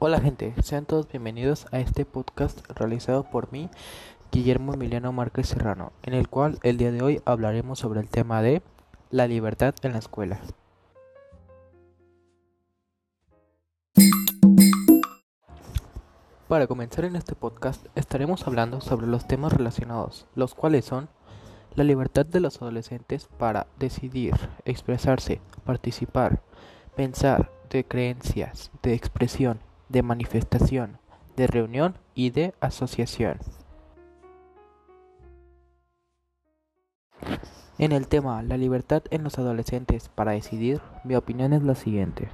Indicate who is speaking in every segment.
Speaker 1: Hola gente, sean todos bienvenidos a este podcast realizado por mí, Guillermo Emiliano Márquez Serrano, en el cual el día de hoy hablaremos sobre el tema de la libertad en la escuela. Para comenzar en este podcast estaremos hablando sobre los temas relacionados, los cuales son la libertad de los adolescentes para decidir, expresarse, participar, pensar, de creencias, de expresión, de manifestación, de reunión y de asociación. En el tema La libertad en los adolescentes para decidir, mi opinión es la siguiente.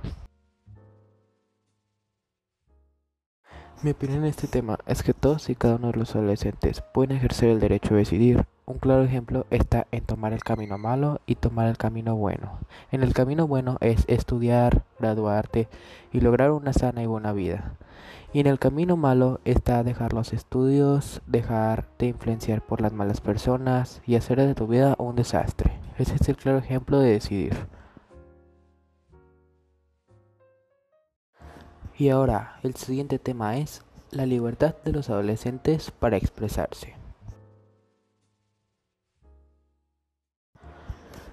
Speaker 1: Mi opinión en este tema es que todos y cada uno de los adolescentes pueden ejercer el derecho a decidir. Un claro ejemplo está en tomar el camino malo y tomar el camino bueno. En el camino bueno es estudiar, graduarte y lograr una sana y buena vida. Y en el camino malo está dejar los estudios, dejar de influenciar por las malas personas y hacer de tu vida un desastre. Ese es el claro ejemplo de decidir. Y ahora, el siguiente tema es la libertad de los adolescentes para expresarse.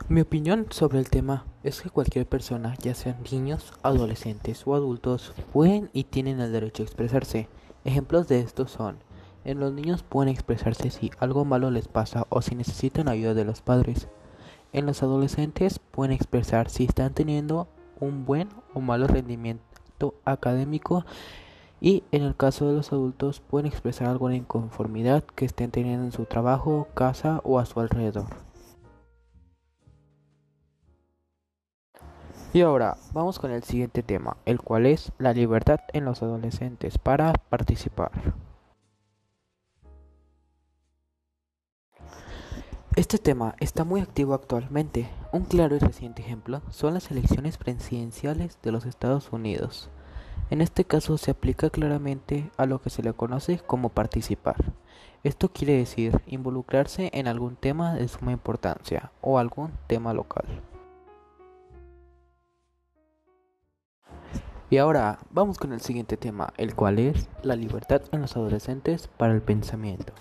Speaker 1: Mi opinión sobre el tema es que cualquier persona, ya sean niños, adolescentes o adultos, pueden y tienen el derecho a expresarse. Ejemplos de esto son, en los niños pueden expresarse si algo malo les pasa o si necesitan ayuda de los padres. En los adolescentes pueden expresar si están teniendo un buen o malo rendimiento académico y en el caso de los adultos pueden expresar alguna inconformidad que estén teniendo en su trabajo, casa o a su alrededor. Y ahora vamos con el siguiente tema, el cual es la libertad en los adolescentes para participar. Este tema está muy activo actualmente. Un claro y reciente ejemplo son las elecciones presidenciales de los Estados Unidos. En este caso se aplica claramente a lo que se le conoce como participar. Esto quiere decir involucrarse en algún tema de suma importancia o algún tema local. Y ahora vamos con el siguiente tema, el cual es la libertad en los adolescentes para el pensamiento.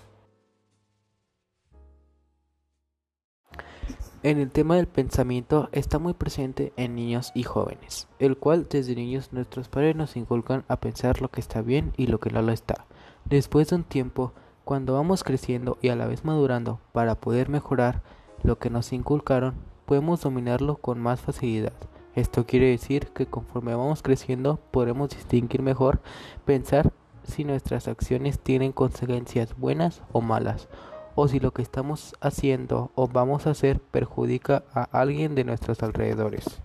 Speaker 1: En el tema del pensamiento está muy presente en niños y jóvenes, el cual desde niños nuestros padres nos inculcan a pensar lo que está bien y lo que no lo está. Después de un tiempo, cuando vamos creciendo y a la vez madurando para poder mejorar lo que nos inculcaron, podemos dominarlo con más facilidad. Esto quiere decir que conforme vamos creciendo podremos distinguir mejor, pensar si nuestras acciones tienen consecuencias buenas o malas o si lo que estamos haciendo o vamos a hacer perjudica a alguien de nuestros alrededores.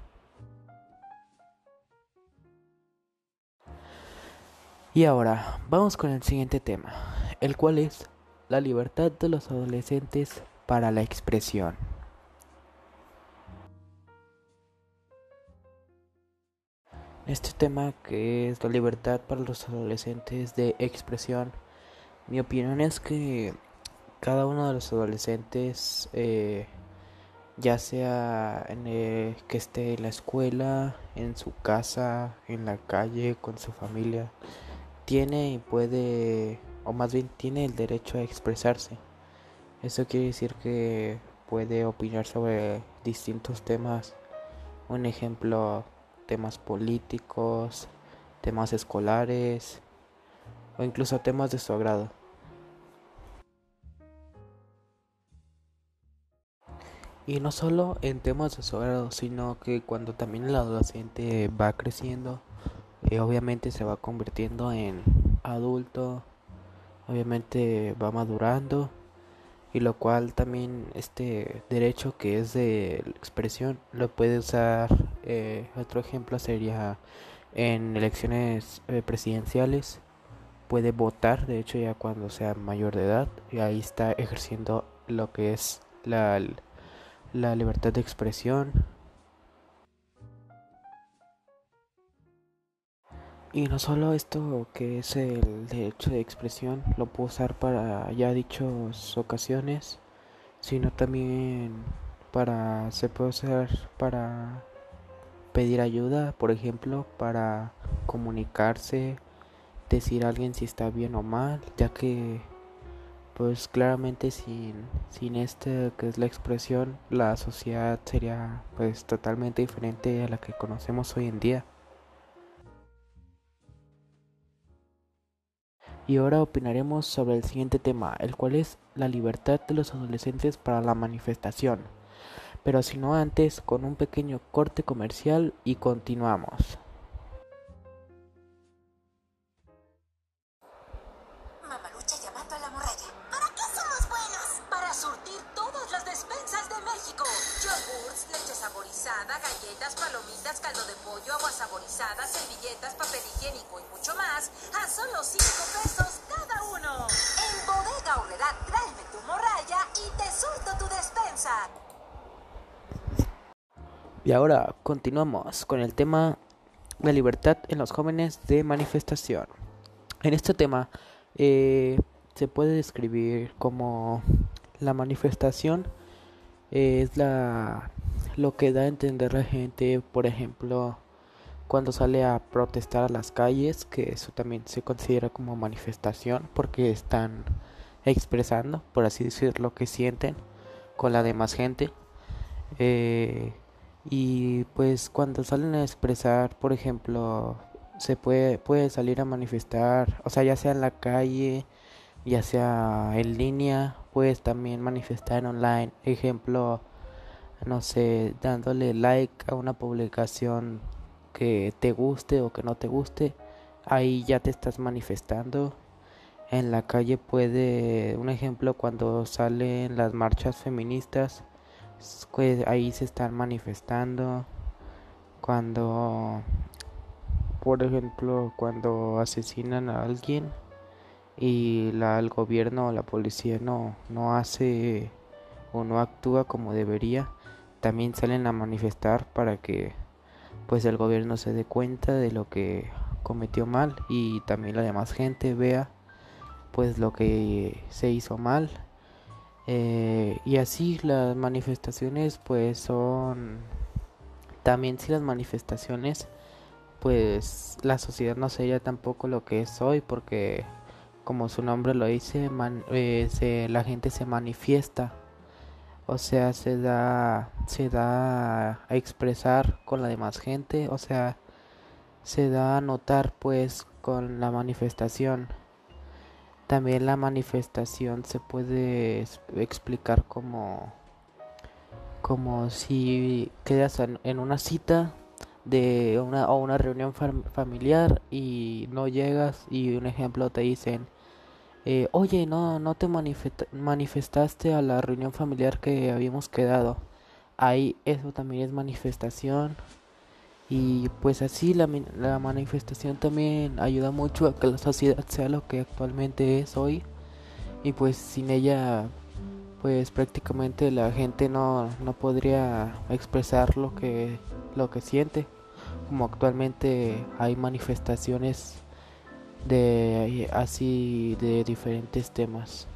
Speaker 1: Y ahora vamos con el siguiente tema, el cual es la libertad de los adolescentes para la expresión. Este tema que es la libertad para los adolescentes de expresión, mi opinión es que cada uno de los adolescentes, eh, ya sea en que esté en la escuela, en su casa, en la calle, con su familia, tiene y puede, o más bien tiene el derecho a expresarse. Eso quiere decir que puede opinar sobre distintos temas. Un ejemplo, temas políticos, temas escolares o incluso temas de su agrado. Y no solo en temas de su grado, sino que cuando también el adolescente va creciendo, eh, obviamente se va convirtiendo en adulto, obviamente va madurando, y lo cual también este derecho que es de expresión lo puede usar. Eh, otro ejemplo sería en elecciones eh, presidenciales, puede votar, de hecho ya cuando sea mayor de edad, y ahí está ejerciendo lo que es la la libertad de expresión. Y no solo esto que es el derecho de expresión, lo puedo usar para ya dichas ocasiones, sino también para se puede usar para pedir ayuda, por ejemplo, para comunicarse, decir a alguien si está bien o mal, ya que pues claramente sin, sin este que es la expresión, la sociedad sería pues totalmente diferente a la que conocemos hoy en día. Y ahora opinaremos sobre el siguiente tema, el cual es la libertad de los adolescentes para la manifestación. Pero si no antes, con un pequeño corte comercial y continuamos.
Speaker 2: Galletas, palomitas, caldo de pollo, agua saborizada, servilletas, papel higiénico y mucho más a solo 5 pesos cada uno. En Bodega Horrera, tráeme tu morralla y te surto tu despensa.
Speaker 1: Y ahora continuamos con el tema la libertad en los jóvenes de manifestación. En este tema eh, se puede describir como la manifestación es la lo que da a entender la gente, por ejemplo, cuando sale a protestar a las calles, que eso también se considera como manifestación porque están expresando, por así decir, lo que sienten con la demás gente. Eh, y pues cuando salen a expresar, por ejemplo, se puede, puede salir a manifestar, o sea, ya sea en la calle, ya sea en línea, puedes también manifestar online. Ejemplo, no sé, dándole like a una publicación que te guste o que no te guste, ahí ya te estás manifestando. En la calle puede, un ejemplo, cuando salen las marchas feministas, pues ahí se están manifestando. Cuando, por ejemplo, cuando asesinan a alguien y la, el gobierno o la policía no, no hace o no actúa como debería, también salen a manifestar para que pues el gobierno se dé cuenta de lo que cometió mal y también la demás gente vea pues lo que se hizo mal. Eh, y así las manifestaciones pues son también si las manifestaciones pues la sociedad no sería tampoco lo que es hoy porque como su nombre lo dice eh, la gente se manifiesta o sea, se da, se da a expresar con la demás gente, o sea, se da a notar pues con la manifestación. También la manifestación se puede explicar como como si quedas en una cita de una o una reunión familiar y no llegas y un ejemplo te dicen eh, oye, no, no te manifestaste a la reunión familiar que habíamos quedado. Ahí eso también es manifestación. Y pues así la, la manifestación también ayuda mucho a que la sociedad sea lo que actualmente es hoy. Y pues sin ella, pues prácticamente la gente no, no podría expresar lo que, lo que siente. Como actualmente hay manifestaciones de así de diferentes temas.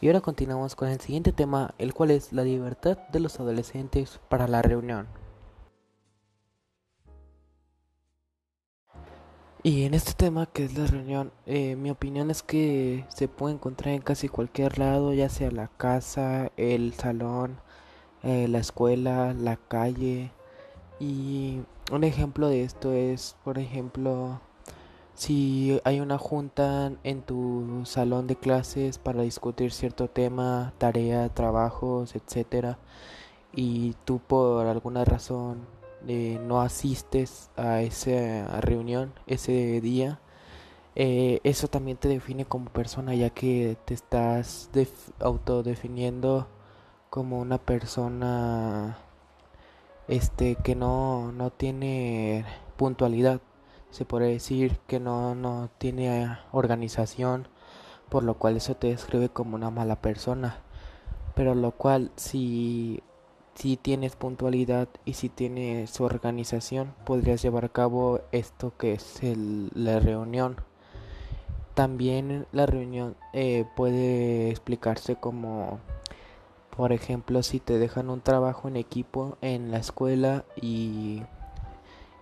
Speaker 1: Y ahora continuamos con el siguiente tema, el cual es la libertad de los adolescentes para la reunión. Y en este tema que es la reunión, eh, mi opinión es que se puede encontrar en casi cualquier lado, ya sea la casa, el salón, eh, la escuela, la calle, y un ejemplo de esto es, por ejemplo, si hay una junta en tu salón de clases para discutir cierto tema, tarea, trabajos, etcétera, y tú por alguna razón eh, no asistes a esa reunión ese día, eh, eso también te define como persona ya que te estás autodefiniendo como una persona este que no, no tiene puntualidad. Se puede decir que no, no tiene organización por lo cual eso te describe como una mala persona. Pero lo cual si si tienes puntualidad y si tienes organización podrías llevar a cabo esto que es la reunión. También la reunión eh, puede explicarse como por ejemplo, si te dejan un trabajo en equipo en la escuela y,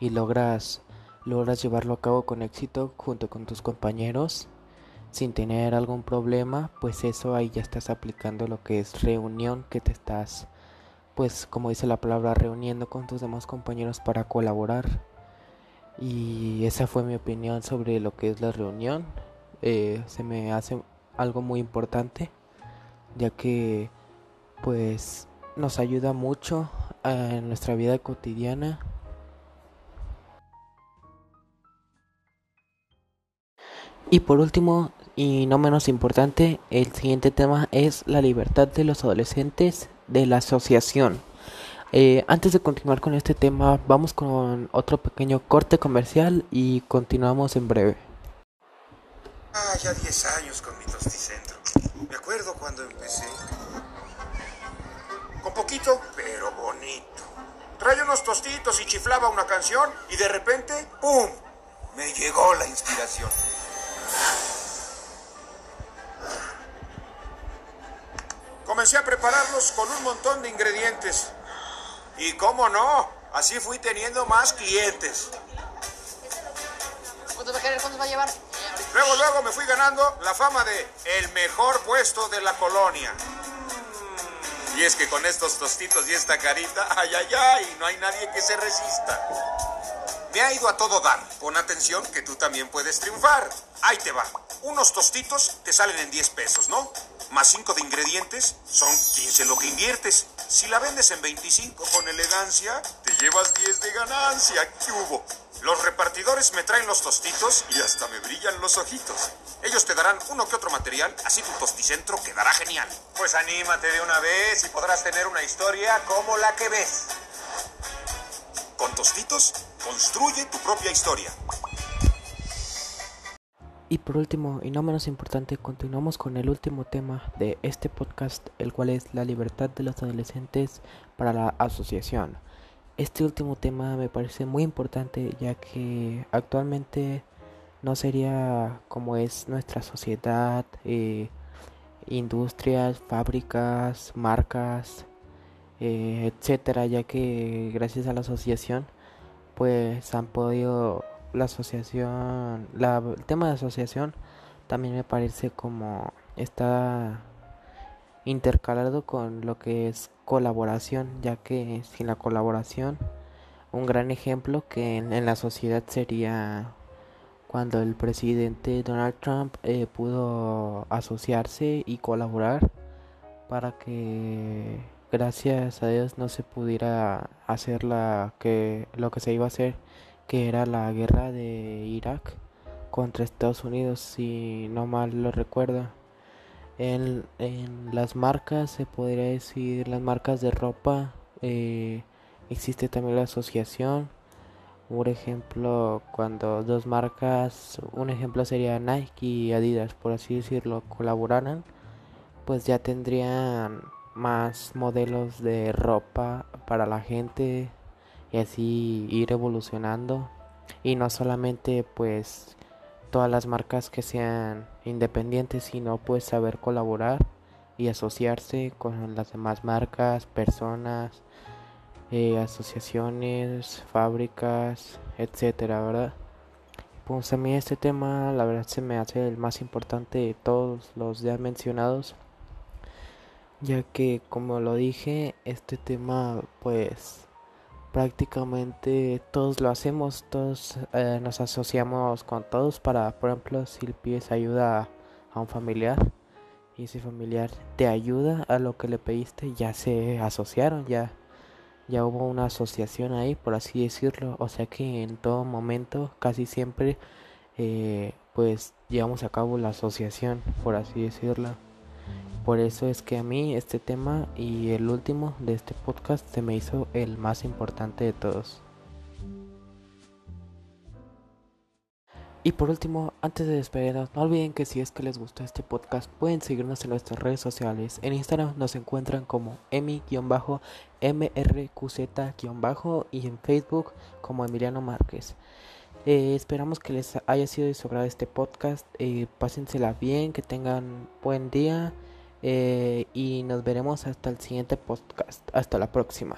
Speaker 1: y logras logras llevarlo a cabo con éxito junto con tus compañeros sin tener algún problema, pues eso ahí ya estás aplicando lo que es reunión, que te estás, pues como dice la palabra, reuniendo con tus demás compañeros para colaborar. Y esa fue mi opinión sobre lo que es la reunión. Eh, se me hace algo muy importante, ya que pues nos ayuda mucho en nuestra vida cotidiana Y por último, y no menos importante, el siguiente tema es la libertad de los adolescentes de la asociación. Eh, antes de continuar con este tema, vamos con otro pequeño corte comercial y continuamos en breve.
Speaker 3: Ah, ya 10 años con mi tosticentro. Me acuerdo cuando empecé. Poquito, pero bonito. Traía unos tostitos y chiflaba una canción y de repente, ¡pum! Me llegó la inspiración. Comencé a prepararlos con un montón de ingredientes. Y cómo no, así fui teniendo más clientes.
Speaker 4: ¿Cuántos va a querer? ¿Cuántos va a llevar?
Speaker 3: Luego, luego me fui ganando la fama de el mejor puesto de la colonia. Y es que con estos tostitos y esta carita, ay, ay, ay, no hay nadie que se resista. Me ha ido a todo dar. Pon atención que tú también puedes triunfar. Ahí te va. Unos tostitos te salen en 10 pesos, ¿no? Más 5 de ingredientes son 15 lo que inviertes. Si la vendes en 25 con elegancia, te llevas 10 de ganancia. ¿Qué hubo? Los repartidores me traen los tostitos y hasta me brillan los ojitos. Ellos te darán uno que otro material, así tu tosticentro quedará genial. Pues anímate de una vez y podrás tener una historia como la que ves. Con tostitos, construye tu propia historia.
Speaker 1: Y por último, y no menos importante, continuamos con el último tema de este podcast, el cual es la libertad de los adolescentes para la asociación. Este último tema me parece muy importante ya que actualmente no sería como es nuestra sociedad, eh, industrias, fábricas, marcas, eh, etcétera, ya que gracias a la asociación pues han podido la asociación, la, el tema de asociación también me parece como está intercalado con lo que es colaboración, ya que sin la colaboración, un gran ejemplo que en, la sociedad sería cuando el presidente Donald Trump eh, pudo asociarse y colaborar para que gracias a Dios no se pudiera hacer la que lo que se iba a hacer que era la guerra de Irak contra Estados Unidos si no mal lo recuerdo. En, las marcas se podría decir las marcas de ropa eh, existe también la asociación. Por ejemplo cuando dos marcas un ejemplo sería Nike y Adidas por así decirlo colaboraran pues ya tendrían más modelos de ropa para la gente y así ir evolucionando. Y no solamente pues todas las marcas que sean independientes sino pues saber colaborar y asociarse con las demás marcas personas eh, asociaciones fábricas etcétera verdad pues a mí este tema la verdad se me hace el más importante de todos los ya mencionados ya que como lo dije este tema pues prácticamente todos lo hacemos todos eh, nos asociamos con todos para por ejemplo si pides ayuda a un familiar y ese familiar te ayuda a lo que le pediste ya se asociaron ya ya hubo una asociación ahí por así decirlo. O sea que en todo momento casi siempre eh, pues llevamos a cabo la asociación por así decirlo por eso es que a mí este tema y el último de este podcast se me hizo el más importante de todos. Y por último, antes de despedirnos, no olviden que si es que les gustó este podcast, pueden seguirnos en nuestras redes sociales. En Instagram nos encuentran como emi-mrqz- y en Facebook como Emiliano Márquez. Eh, esperamos que les haya sido de sobrado este podcast. Eh, pásensela bien, que tengan buen día. Eh, y nos veremos hasta el siguiente podcast. Hasta la próxima.